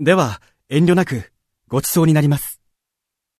では、遠慮なく、ご馳走になります。